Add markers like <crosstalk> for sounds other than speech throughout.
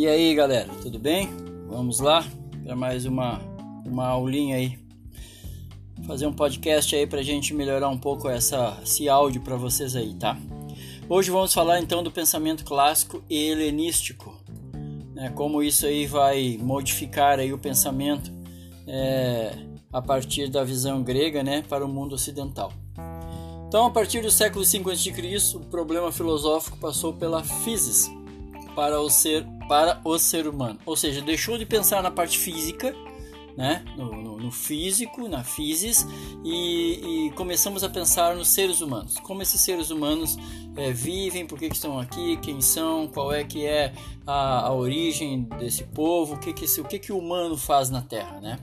E aí galera, tudo bem? Vamos lá para mais uma, uma aulinha aí. Fazer um podcast aí pra gente melhorar um pouco essa, esse áudio para vocês aí, tá? Hoje vamos falar então do pensamento clássico e helenístico, né? Como isso aí vai modificar aí o pensamento é, a partir da visão grega, né, para o mundo ocidental. Então, a partir do século V a.C., o problema filosófico passou pela physis para o ser para o ser humano, ou seja, deixou de pensar na parte física, né, no, no, no físico, na physis, e, e, começamos a pensar nos seres humanos, como esses seres humanos é, vivem, por que, que, estão aqui, quem são, qual é que é a, a origem desse povo, o que que, o que que o humano faz na Terra, né?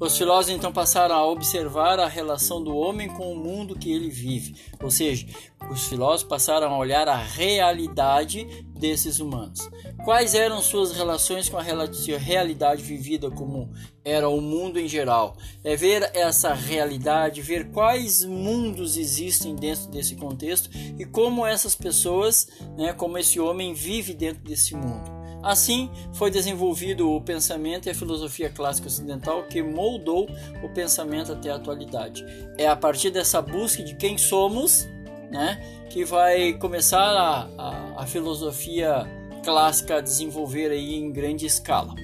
Os filósofos então passaram a observar a relação do homem com o mundo que ele vive, ou seja, os filósofos passaram a olhar a realidade desses humanos. Quais eram suas relações com a realidade vivida como era o mundo em geral? É ver essa realidade, ver quais mundos existem dentro desse contexto e como essas pessoas, né, como esse homem vive dentro desse mundo. Assim foi desenvolvido o pensamento e a filosofia clássica ocidental que moldou o pensamento até a atualidade. É a partir dessa busca de quem somos né, que vai começar a, a, a filosofia clássica a desenvolver aí em grande escala.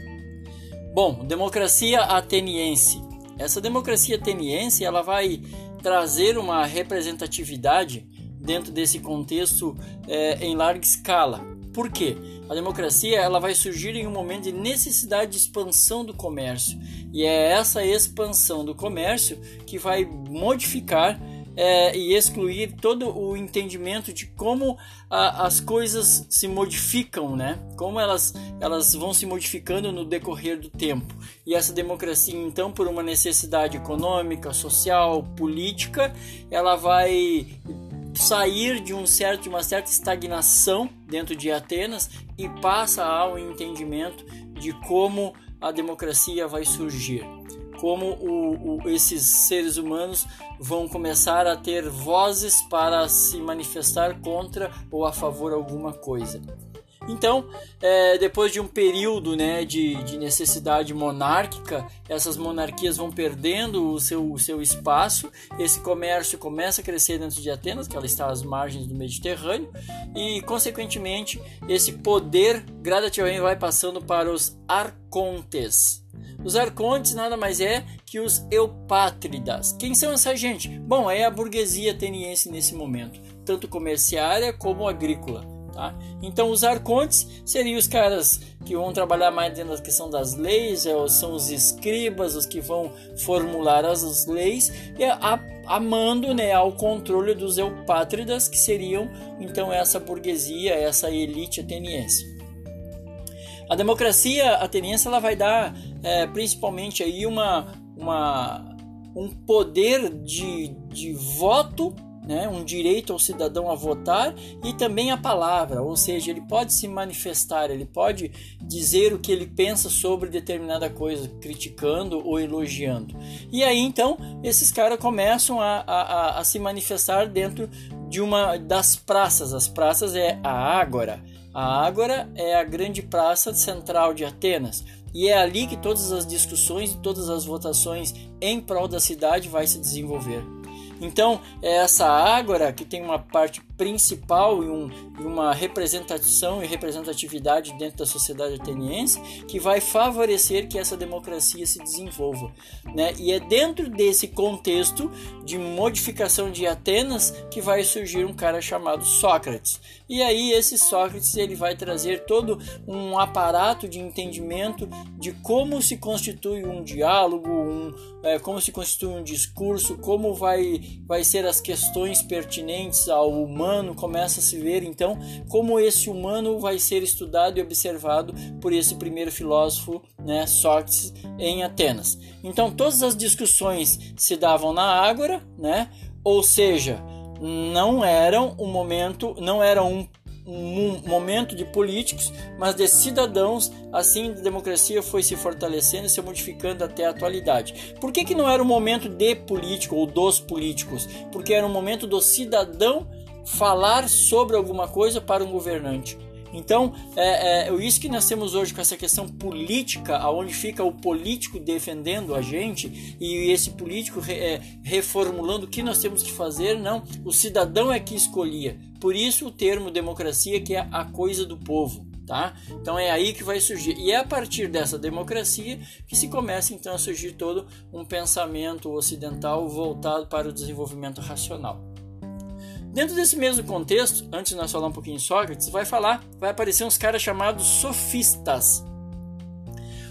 Bom, democracia ateniense. Essa democracia ateniense ela vai trazer uma representatividade dentro desse contexto é, em larga escala. Por quê? A democracia ela vai surgir em um momento de necessidade de expansão do comércio e é essa expansão do comércio que vai modificar é, e excluir todo o entendimento de como a, as coisas se modificam, né? Como elas, elas vão se modificando no decorrer do tempo. E essa democracia, então, por uma necessidade econômica, social, política, ela vai sair de um certo de uma certa estagnação dentro de Atenas e passa ao entendimento de como a democracia vai surgir como o, o, esses seres humanos vão começar a ter vozes para se manifestar contra ou a favor alguma coisa. Então, é, depois de um período né, de, de, necessidade monárquica, essas monarquias vão perdendo o seu, o seu espaço, esse comércio começa a crescer dentro de Atenas, que ela está às margens do Mediterrâneo, e, consequentemente, esse poder gradativamente vai passando para os arcontes. Os arcontes nada mais é que os eupátridas. Quem são essa gente? Bom, é a burguesia ateniense nesse momento, tanto comerciária como agrícola. Tá? Então, os arcontes seriam os caras que vão trabalhar mais dentro da questão das leis, é, são os escribas, os que vão formular as leis, e amando né, ao controle dos eupátridas, que seriam então essa burguesia, essa elite ateniense. A democracia ateniense ela vai dar é, principalmente aí uma, uma, um poder de, de voto, né, um direito ao cidadão a votar e também a palavra, ou seja, ele pode se manifestar, ele pode dizer o que ele pensa sobre determinada coisa, criticando ou elogiando. E aí então esses caras começam a, a, a se manifestar dentro de uma das praças. As praças é a Ágora. A Ágora é a grande praça central de Atenas e é ali que todas as discussões e todas as votações em prol da cidade vai se desenvolver. Então, é essa ágora que tem uma parte principal e, um, uma representação e representatividade dentro da sociedade ateniense que vai favorecer que essa democracia se desenvolva. Né? E é dentro desse contexto de modificação de Atenas que vai surgir um cara chamado Sócrates. E aí esse Sócrates ele vai trazer todo um aparato de entendimento de como se constitui um diálogo, um, é, como se constitui um discurso, como vai, vai ser as questões pertinentes ao humano humano começa a se ver então como esse humano vai ser estudado e observado por esse primeiro filósofo, né, Sócrates, em Atenas. Então todas as discussões se davam na Ágora, né? Ou seja, não eram um momento, não era um um momento de políticos, mas de cidadãos, assim a democracia foi se fortalecendo e se modificando até a atualidade. Por que, que não era um momento de político ou dos políticos? Porque era um momento do cidadão falar sobre alguma coisa para um governante. Então, é, é isso que nós temos hoje com essa questão política, aonde fica o político defendendo a gente e esse político re, é, reformulando o que nós temos que fazer. Não, o cidadão é que escolhia. Por isso o termo democracia que é a coisa do povo. Tá? Então é aí que vai surgir. E é a partir dessa democracia que se começa então a surgir todo um pensamento ocidental voltado para o desenvolvimento racional. Dentro desse mesmo contexto, antes de nós falar um pouquinho de Sócrates, vai falar, vai aparecer uns caras chamados sofistas.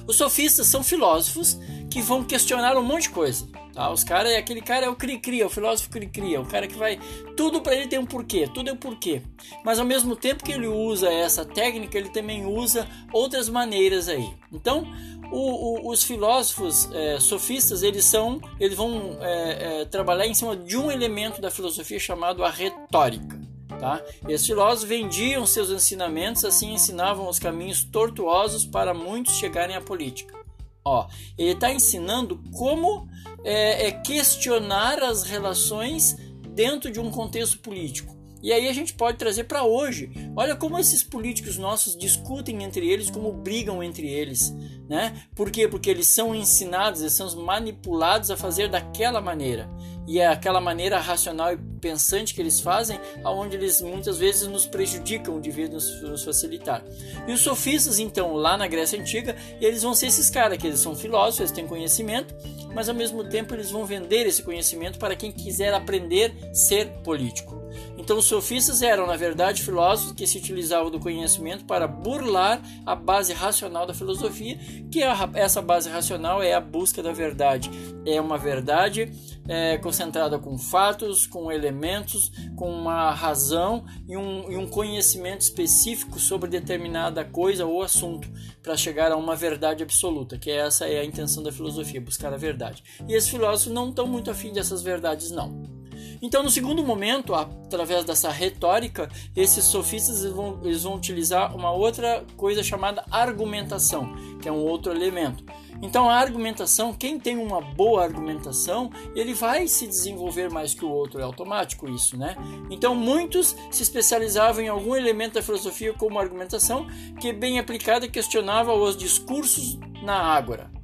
Os sofistas são filósofos que vão questionar um monte de coisa. Tá? Os cara, aquele cara é o cri-cri, é o filósofo cri-cri, é o cara que vai. Tudo para ele tem um porquê, tudo é um porquê. Mas ao mesmo tempo que ele usa essa técnica, ele também usa outras maneiras aí. Então, o, o, os filósofos é, sofistas eles são eles vão é, é, trabalhar em cima de um elemento da filosofia chamado a retórica tá? Esses filósofos vendiam seus ensinamentos assim ensinavam os caminhos tortuosos para muitos chegarem à política Ó, ele está ensinando como é, é questionar as relações dentro de um contexto político. E aí a gente pode trazer para hoje. Olha como esses políticos nossos discutem entre eles, como brigam entre eles, né? Por quê? Porque eles são ensinados, eles são manipulados a fazer daquela maneira. E é aquela maneira racional e pensante que eles fazem, aonde eles muitas vezes nos prejudicam de vir nos, nos facilitar. E os sofistas, então, lá na Grécia Antiga, eles vão ser esses caras que eles são filósofos, eles têm conhecimento, mas ao mesmo tempo eles vão vender esse conhecimento para quem quiser aprender ser político. Então, os sofistas eram, na verdade, filósofos que se utilizavam do conhecimento para burlar a base racional da filosofia, que é essa base racional é a busca da verdade. É uma verdade é, concentrada com fatos, com elementos, com uma razão e um, e um conhecimento específico sobre determinada coisa ou assunto, para chegar a uma verdade absoluta, que essa é a intenção da filosofia, buscar a verdade. E esses filósofos não estão muito afim dessas verdades, não. Então, no segundo momento, através dessa retórica, esses sofistas vão, eles vão utilizar uma outra coisa chamada argumentação, que é um outro elemento. Então, a argumentação, quem tem uma boa argumentação, ele vai se desenvolver mais que o outro, é automático isso, né? Então, muitos se especializavam em algum elemento da filosofia como argumentação, que bem aplicada questionava os discursos na ágora.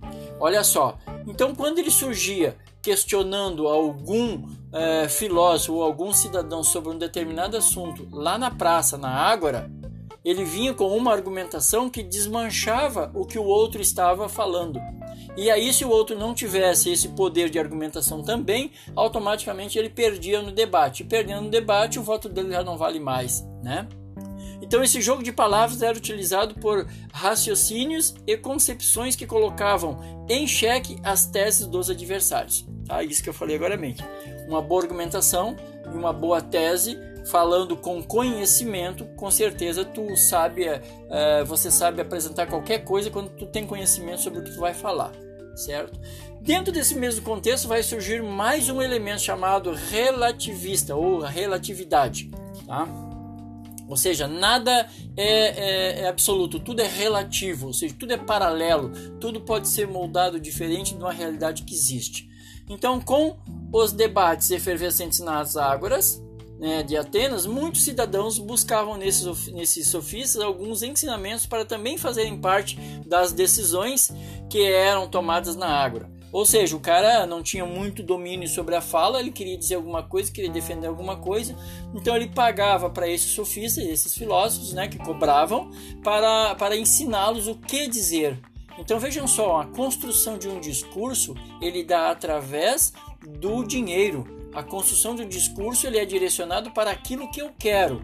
Olha só, então quando ele surgia questionando algum é, filósofo ou algum cidadão sobre um determinado assunto lá na praça, na Ágora, ele vinha com uma argumentação que desmanchava o que o outro estava falando. E aí, se o outro não tivesse esse poder de argumentação também, automaticamente ele perdia no debate. E perdendo no debate, o voto dele já não vale mais, né? Então, esse jogo de palavras era utilizado por raciocínios e concepções que colocavam em xeque as teses dos adversários. Tá? Isso que eu falei agora mesmo. Uma boa argumentação e uma boa tese falando com conhecimento, com certeza tu sabe, é, você sabe apresentar qualquer coisa quando tu tem conhecimento sobre o que tu vai falar, certo? Dentro desse mesmo contexto vai surgir mais um elemento chamado relativista ou relatividade, tá? Ou seja, nada é, é, é, absoluto, tudo é relativo, ou seja, tudo é paralelo, tudo pode ser moldado diferente de uma realidade que existe. Então, com os debates efervescentes nas ágoras né, de Atenas, muitos cidadãos buscavam nesses, nesses sofistas alguns ensinamentos para também fazerem parte das decisões que eram tomadas na ágora. Ou seja, o cara não tinha muito domínio sobre a fala, ele queria dizer alguma coisa, queria defender alguma coisa, então ele pagava para esses sofistas, esses filósofos, né, que cobravam, para, para ensiná-los o que dizer. Então vejam só, a construção de um discurso ele dá através do dinheiro. A construção de um discurso ele é direcionado para aquilo que eu quero.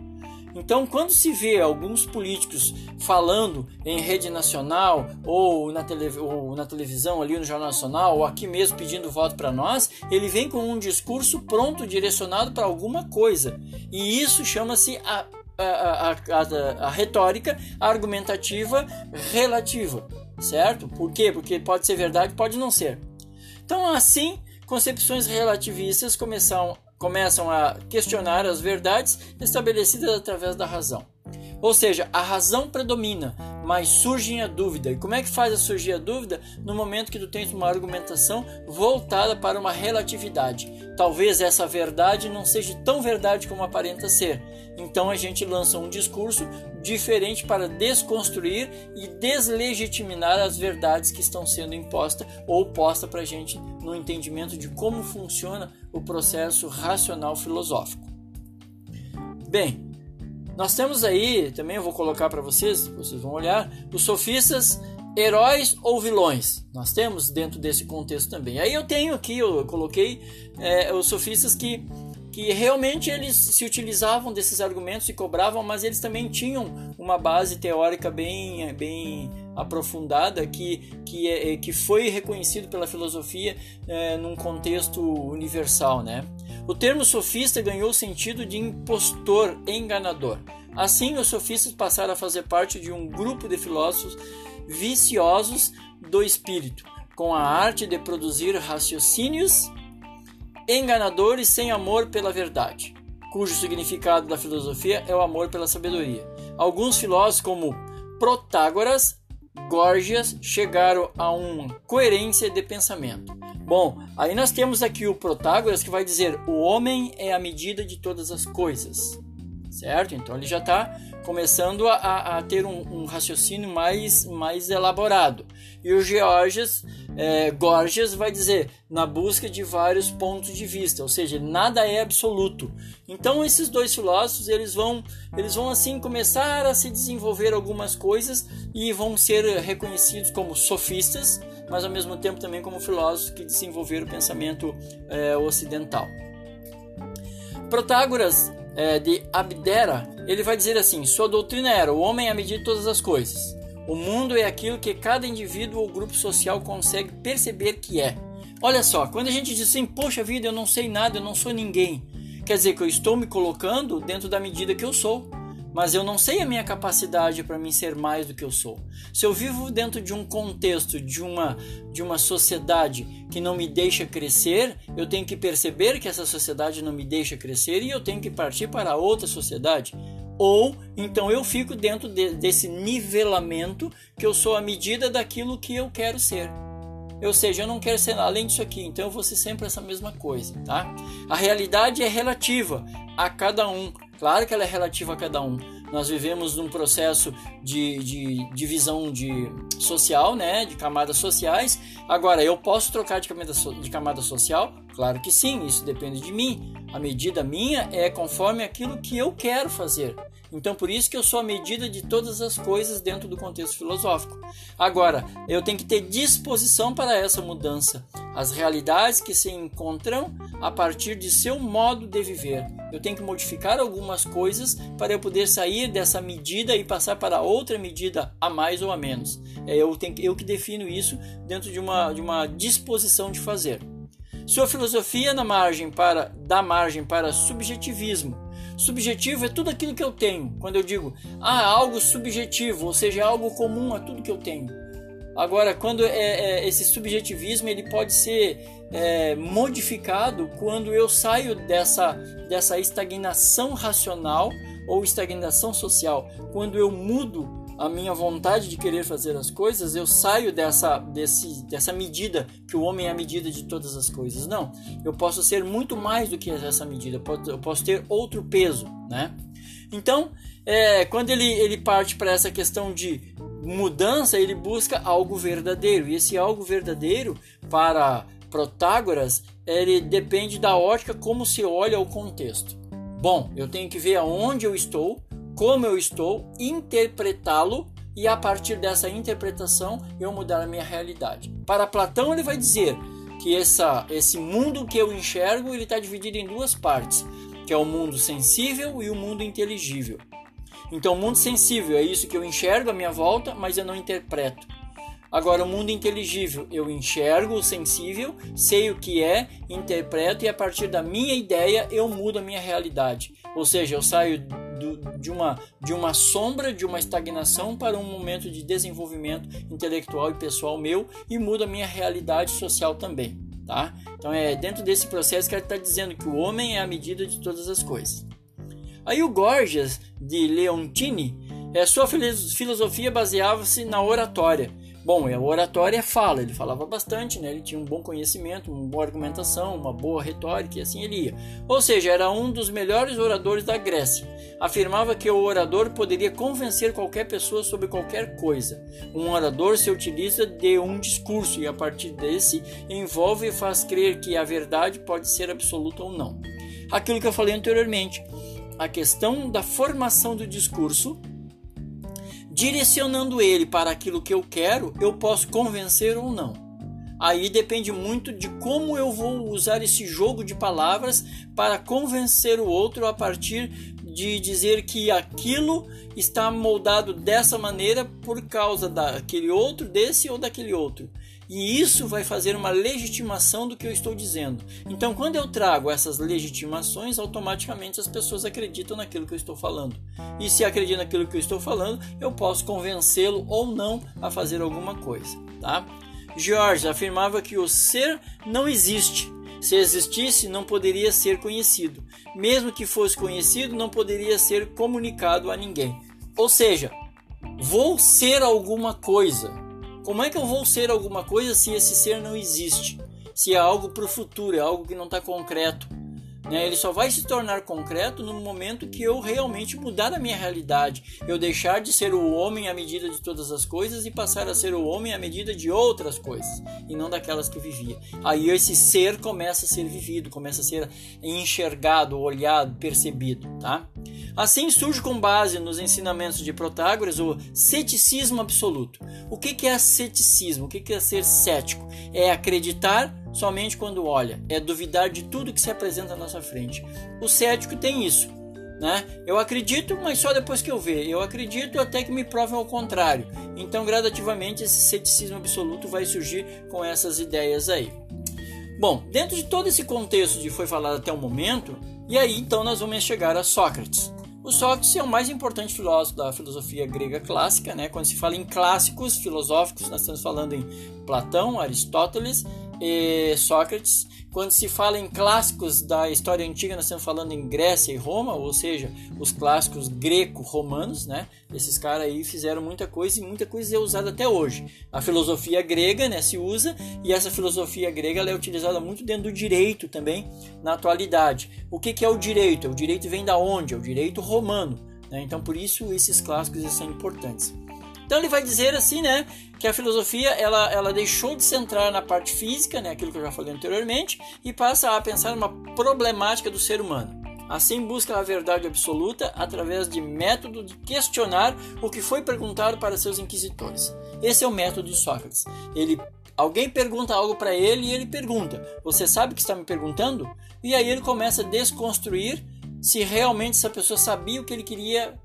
Então, quando se vê alguns políticos falando em rede nacional ou na, tele, ou na televisão, ali no Jornal Nacional, ou aqui mesmo pedindo voto para nós, ele vem com um discurso pronto, direcionado para alguma coisa. E isso chama-se a, a, a, a, retórica argumentativa relativa, certo? Por quê? Porque pode ser verdade, pode não ser. Então, assim, concepções relativistas começam começam a questionar as verdades estabelecidas através da razão. Ou seja, a razão predomina, mas surge a dúvida. E como é que faz a surgir a dúvida? No momento que tu tens uma argumentação voltada para uma relatividade. Talvez essa verdade não seja tão verdade como aparenta ser. Então a gente lança um discurso diferente para desconstruir e deslegitimar as verdades que estão sendo impostas ou postas para a gente no entendimento de como funciona o processo racional filosófico. Bem, nós temos aí, também eu vou colocar para vocês, vocês vão olhar, os sofistas heróis ou vilões. Nós temos dentro desse contexto também. Aí eu tenho aqui, eu coloquei é, os sofistas que, que realmente eles se utilizavam desses argumentos e cobravam, mas eles também tinham uma base teórica bem, bem aprofundada que, que, é, que foi reconhecido pela filosofia é, num contexto universal, né? O termo sofista ganhou o sentido de impostor, enganador. Assim, os sofistas passaram a fazer parte de um grupo de filósofos viciosos do espírito, com a arte de produzir raciocínios enganadores sem amor pela verdade, cujo significado da filosofia é o amor pela sabedoria. Alguns filósofos, como Protágoras, Górgias, chegaram a uma coerência de pensamento. Bom, aí nós temos aqui o Protágoras que vai dizer: o homem é a medida de todas as coisas, certo? Então ele já está começando a, a ter um, um, raciocínio mais, mais elaborado. E o Georges é, Gorgias vai dizer na busca de vários pontos de vista, ou seja, nada é absoluto. Então esses dois filósofos eles vão eles vão assim começar a se desenvolver algumas coisas e vão ser reconhecidos como sofistas mas ao mesmo tempo também como filósofos que desenvolveram o pensamento é, ocidental. Protágoras é, de Abdera, ele vai dizer assim: sua doutrina era o homem é a medida de todas as coisas. O mundo é aquilo que cada indivíduo ou grupo social consegue perceber que é. Olha só, quando a gente diz assim, poxa vida, eu não sei nada, eu não sou ninguém, quer dizer que eu estou me colocando dentro da medida que eu sou mas eu não sei a minha capacidade para mim ser mais do que eu sou. Se eu vivo dentro de um contexto, de uma, de uma sociedade que não me deixa crescer, eu tenho que perceber que essa sociedade não me deixa crescer e eu tenho que partir para outra sociedade. Ou então eu fico dentro de, desse nivelamento que eu sou a medida daquilo que eu quero ser. Ou seja, eu não quero ser além disso aqui, então eu vou ser sempre essa mesma coisa, tá? A realidade é relativa a cada um. Claro que ela é relativa a cada um. Nós vivemos num processo de, de divisão de social, né, de camadas sociais. Agora, eu posso trocar de camada, de camada social? Claro que sim, isso depende de mim. A medida minha é conforme aquilo que eu quero fazer. Então, por isso que eu sou a medida de todas as coisas dentro do contexto filosófico. Agora, eu tenho que ter disposição para essa mudança. As realidades que se encontram a partir de seu modo de viver. Eu tenho que modificar algumas coisas para eu poder sair dessa medida e passar para outra medida a mais ou a menos. É eu, tenho, eu que defino isso dentro de uma, de uma disposição de fazer. Sua filosofia na margem para, dá margem para subjetivismo Subjetivo é tudo aquilo que eu tenho. Quando eu digo, ah, algo subjetivo, ou seja, algo comum a tudo que eu tenho. Agora, quando é, é, esse subjetivismo ele pode ser é, modificado quando eu saio dessa, dessa estagnação racional ou estagnação social, quando eu mudo a minha vontade de querer fazer as coisas, eu saio dessa, desse, dessa medida que o homem é a medida de todas as coisas. Não, eu posso ser muito mais do que essa medida, eu posso ter outro peso, né? Então, é, quando ele, ele parte para essa questão de mudança, ele busca algo verdadeiro. E esse algo verdadeiro, para Protágoras, ele depende da ótica como se olha o contexto. Bom, eu tenho que ver aonde eu estou, como eu estou, interpretá-lo e a partir dessa interpretação eu mudar a minha realidade. Para Platão ele vai dizer que essa, esse mundo que eu enxergo ele está dividido em duas partes, que é o mundo sensível e o mundo inteligível. Então o mundo sensível é isso que eu enxergo à minha volta, mas eu não interpreto. Agora, o mundo inteligível, eu enxergo o sensível, sei o que é, interpreto e a partir da minha ideia eu mudo a minha realidade. Ou seja, eu saio do, de, uma, de uma sombra, de uma estagnação para um momento de desenvolvimento intelectual e pessoal meu e muda a minha realidade social também. Tá? Então é dentro desse processo que ele está dizendo que o homem é a medida de todas as coisas. Aí o Gorgias de Leontini É, sua filosofia baseava-se na oratória. Bom, a oratória fala, ele falava bastante, né? ele tinha um bom conhecimento, uma boa argumentação, uma boa retórica e assim ele ia. Ou seja, era um dos melhores oradores da Grécia. Afirmava que o orador poderia convencer qualquer pessoa sobre qualquer coisa. Um orador se utiliza de um discurso e a partir desse envolve e faz crer que a verdade pode ser absoluta ou não. Aquilo que eu falei anteriormente, a questão da formação do discurso direcionando ele para aquilo que eu quero, eu posso convencer ou não. Aí depende muito de como eu vou usar esse jogo de palavras para convencer o outro a partir de dizer que aquilo está moldado dessa maneira por causa daquele outro, desse ou daquele outro. E isso vai fazer uma legitimação do que eu estou dizendo. Então, quando eu trago essas legitimações, automaticamente as pessoas acreditam naquilo que eu estou falando. E se acreditam naquilo que eu estou falando, eu posso convencê-lo ou não a fazer alguma coisa, tá? George afirmava que o ser não existe. Se existisse, não poderia ser conhecido. Mesmo que fosse conhecido, não poderia ser comunicado a ninguém. Ou seja, vou ser alguma coisa como é que eu vou ser alguma coisa se esse ser não existe? Se é algo para o futuro, é algo que não está concreto. Né? Ele só vai se tornar concreto no momento que eu realmente mudar a minha realidade. Eu deixar de ser o homem à medida de todas as coisas e passar a ser o homem à medida de outras coisas e não daquelas que vivia. Aí esse ser começa a ser vivido, começa a ser enxergado, olhado, percebido. Tá? Assim surge com base nos ensinamentos de Protágoras o ceticismo absoluto. O que é ceticismo? O que é ser cético? É acreditar somente quando olha, é duvidar de tudo que se apresenta à nossa frente. O cético tem isso. Né? Eu acredito, mas só depois que eu ver. Eu acredito até que me provem ao contrário. Então, gradativamente, esse ceticismo absoluto vai surgir com essas ideias aí. Bom, dentro de todo esse contexto de foi falado até o momento, e aí então nós vamos chegar a Sócrates. O Sócrates é o mais importante filósofo da filosofia grega clássica, né? Quando se fala em clássicos filosóficos, nós estamos falando em Platão, Aristóteles e Sócrates. Quando se fala em clássicos da história antiga, nós estamos falando em Grécia e Roma, ou seja, os clássicos greco-romanos, né? Esses caras aí fizeram muita coisa e muita coisa é usada até hoje. A filosofia grega, né, se usa e essa filosofia grega é utilizada muito dentro do direito também na atualidade. O que, que é o direito? O direito vem da onde? É o direito romano. Né? Então, por isso esses clássicos são importantes. Então ele vai dizer assim, né, que a filosofia ela, ela deixou de centrar na parte física, né, aquilo que eu já falei anteriormente, e passa a pensar numa problemática do ser humano. Assim busca a verdade absoluta através de método de questionar o que foi perguntado para seus inquisitores. Esse é o método de Sócrates. Ele alguém pergunta algo para ele e ele pergunta: "Você sabe o que está me perguntando?" E aí ele começa a desconstruir se realmente essa pessoa sabia o que ele queria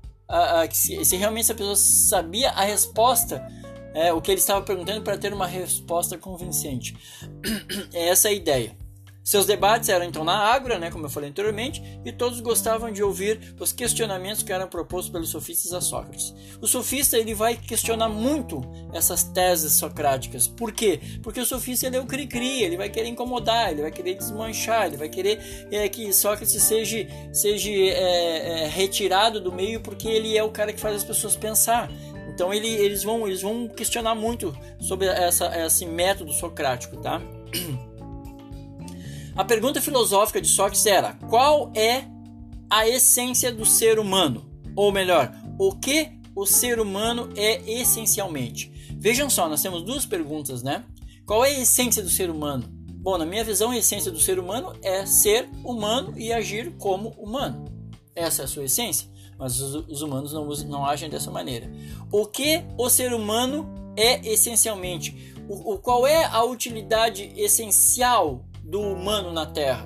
se, se, realmente essa pessoa sabia a resposta, é, o que ele estava perguntando para ter uma resposta convincente. <clears throat> É essa a ideia. Seus debates eram então na Ágora, né, como eu falei anteriormente, e todos gostavam de ouvir os questionamentos que eram propostos pelos sofistas a Sócrates. O sofista ele vai questionar muito essas teses socráticas. Por quê? Porque o sofista ele é o cri-cri, ele vai querer incomodar, ele vai querer desmanchar, ele vai querer é, que Sócrates seja, seja é, é, retirado do meio porque ele é o cara que faz as pessoas pensar. Então ele, eles, vão, eles vão questionar muito sobre essa, esse método socrático, tá? <clears throat> A pergunta filosófica de Sócrates era: qual é a essência do ser humano? Ou melhor, o que o ser humano é essencialmente? Vejam só, nós temos duas perguntas, né? Qual é a essência do ser humano? Bom, na minha visão, a essência do ser humano é ser humano e agir como humano. Essa é a sua essência, mas os, humanos não, não agem dessa maneira. O que o ser humano é essencialmente? O, o, qual é a utilidade essencial do humano na Terra?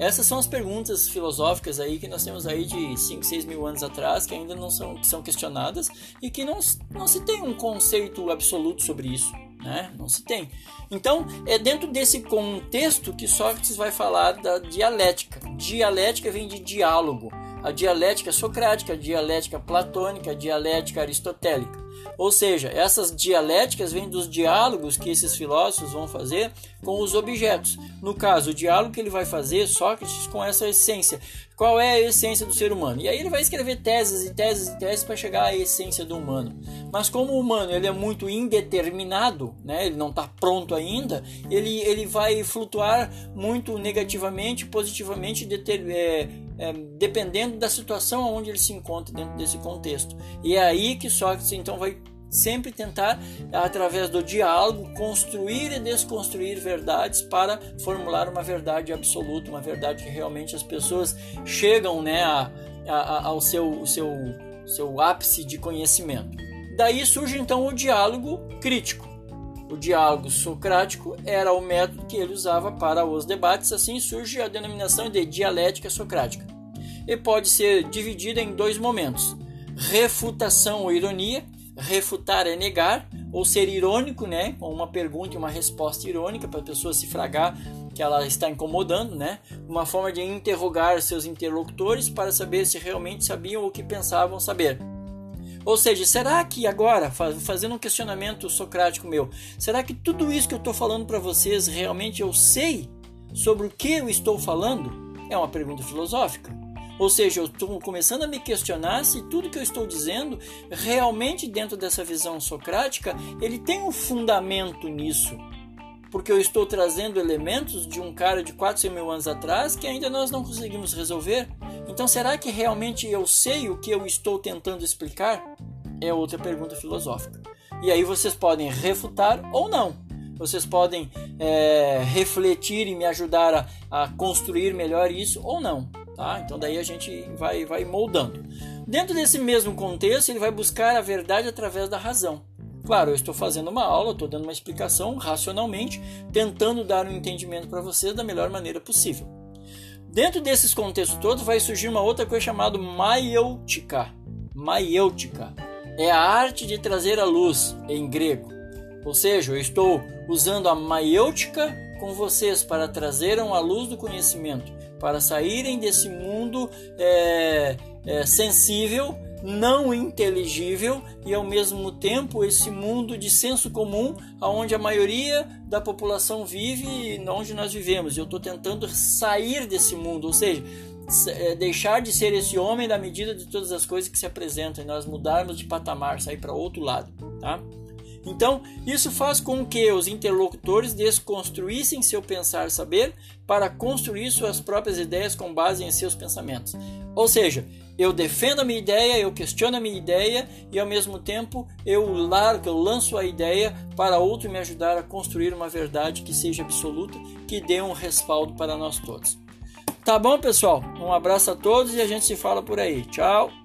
Essas são as perguntas filosóficas aí que nós temos aí de 5, 6 mil anos atrás, que ainda não são, são questionadas e que não, não se tem um conceito absoluto sobre isso. Né? Não se tem. Então, é dentro desse contexto que Sócrates vai falar da dialética. Dialética vem de diálogo. A dialética socrática, a dialética platônica, a dialética aristotélica. Ou seja, essas dialéticas vêm dos diálogos que esses filósofos vão fazer com os objetos. No caso, o diálogo que ele vai fazer, Sócrates, com essa essência. Qual é a essência do ser humano? E aí ele vai escrever teses e teses e teses para chegar à essência do humano. Mas como o humano ele é muito indeterminado, né? ele não está pronto ainda, ele, ele vai flutuar muito negativamente, positivamente, é, é, dependendo da situação onde ele se encontra dentro desse contexto. E é aí que Sócrates então vai sempre tentar, através do diálogo, construir e desconstruir verdades para formular uma verdade absoluta, uma verdade que realmente as pessoas chegam né, a, a, ao seu, seu, seu ápice de conhecimento. Daí surge então o diálogo crítico. O diálogo socrático era o método que ele usava para os debates, assim surge a denominação de dialética socrática. E pode ser dividida em dois momentos: refutação ou ironia refutar é negar ou ser irônico, né, com uma pergunta e uma resposta irônica para a pessoa se fragar que ela está incomodando, né? Uma forma de interrogar seus interlocutores para saber se realmente sabiam o que pensavam saber. Ou seja, será que agora, fazendo um questionamento socrático meu, será que tudo isso que eu estou falando para vocês realmente eu sei sobre o que eu estou falando? É uma pergunta filosófica. Ou seja, eu estou começando a me questionar se tudo que eu estou dizendo realmente dentro dessa visão socrática ele tem um fundamento nisso. Porque eu estou trazendo elementos de um cara de 400 mil anos atrás que ainda nós não conseguimos resolver. Então, será que realmente eu sei o que eu estou tentando explicar? É outra pergunta filosófica. E aí vocês podem refutar ou não. Vocês podem é, refletir e me ajudar a, a construir melhor isso ou não. Tá? Então daí a gente vai, vai moldando. Dentro desse mesmo contexto, ele vai buscar a verdade através da razão. Claro, eu estou fazendo uma aula, estou dando uma explicação racionalmente, tentando dar um entendimento para vocês da melhor maneira possível. Dentro desses contextos todos vai surgir uma outra coisa chamada maiêutica. Maiêutica é a arte de trazer a luz em grego. Ou seja, eu estou usando a maiêutica com vocês para trazer a luz do conhecimento para saírem desse mundo é, é, sensível, não inteligível e ao mesmo tempo esse mundo de senso comum, aonde a maioria da população vive e onde nós vivemos. Eu estou tentando sair desse mundo, ou seja, é, deixar de ser esse homem na medida de todas as coisas que se apresentam e nós mudarmos de patamar, sair para outro lado, tá? Então, isso faz com que os interlocutores desconstruíssem seu pensar saber para construir suas próprias ideias com base em seus pensamentos. Ou seja, eu defendo a minha ideia, eu questiono a minha ideia e ao mesmo tempo eu largo, eu lanço a ideia para outro me ajudar a construir uma verdade que seja absoluta, que dê um respaldo para nós todos. Tá bom, pessoal? Um abraço a todos e a gente se fala por aí. Tchau!